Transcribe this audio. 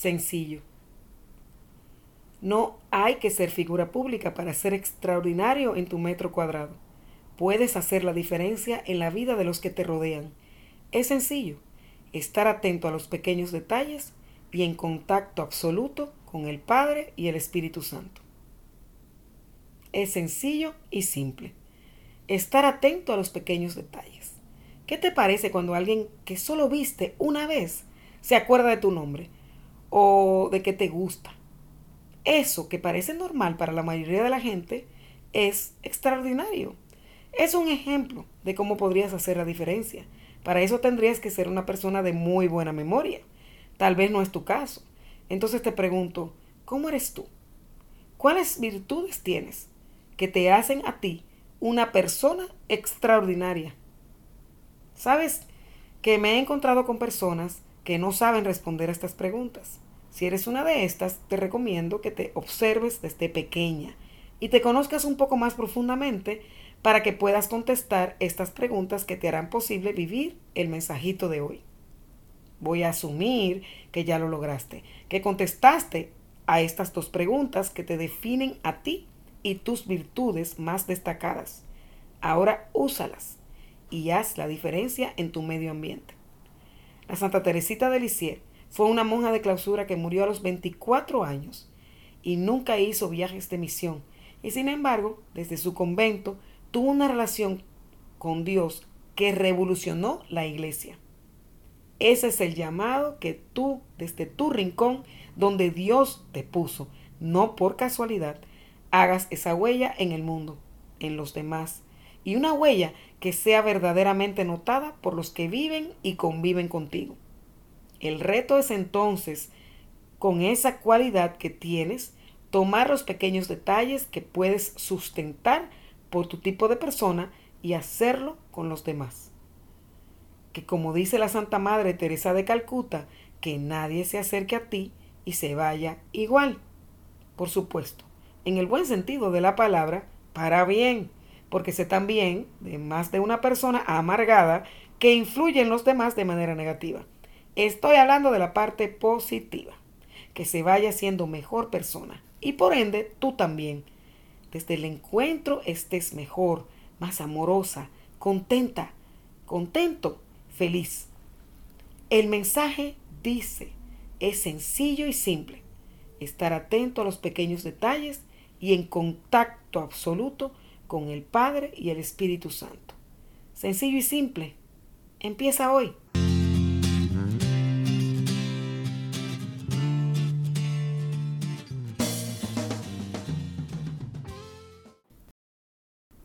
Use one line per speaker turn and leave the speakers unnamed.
sencillo. No hay que ser figura pública para ser extraordinario en tu metro cuadrado. Puedes hacer la diferencia en la vida de los que te rodean. Es sencillo, estar atento a los pequeños detalles y en contacto absoluto con el Padre y el Espíritu Santo. Es sencillo y simple. Estar atento a los pequeños detalles. ¿Qué te parece cuando alguien que solo viste una vez se acuerda de tu nombre o de que te gusta? Eso que parece normal para la mayoría de la gente es extraordinario. Es un ejemplo de cómo podrías hacer la diferencia. Para eso tendrías que ser una persona de muy buena memoria. Tal vez no es tu caso. Entonces te pregunto, ¿cómo eres tú? ¿Cuáles virtudes tienes que te hacen a ti una persona extraordinaria? ¿Sabes que me he encontrado con personas que no saben responder a estas preguntas? Si eres una de estas, te recomiendo que te observes desde pequeña y te conozcas un poco más profundamente para que puedas contestar estas preguntas que te harán posible vivir el mensajito de hoy. Voy a asumir que ya lo lograste, que contestaste a estas dos preguntas que te definen a ti y tus virtudes más destacadas. Ahora úsalas y haz la diferencia en tu medio ambiente. La Santa Teresita de Lisieux fue una monja de clausura que murió a los 24 años y nunca hizo viajes de misión y sin embargo, desde su convento tuvo una relación con Dios que revolucionó la iglesia. Ese es el llamado que tú, desde tu rincón, donde Dios te puso, no por casualidad, hagas esa huella en el mundo, en los demás, y una huella que sea verdaderamente notada por los que viven y conviven contigo. El reto es entonces, con esa cualidad que tienes, tomar los pequeños detalles que puedes sustentar por tu tipo de persona y hacerlo con los demás que como dice la Santa Madre Teresa de Calcuta, que nadie se acerque a ti y se vaya igual. Por supuesto, en el buen sentido de la palabra, para bien, porque sé también de más de una persona amargada que influye en los demás de manera negativa. Estoy hablando de la parte positiva, que se vaya siendo mejor persona y por ende tú también. Desde el encuentro estés mejor, más amorosa, contenta, contento feliz. El mensaje dice, es sencillo y simple, estar atento a los pequeños detalles y en contacto absoluto con el Padre y el Espíritu Santo. Sencillo y simple. Empieza hoy.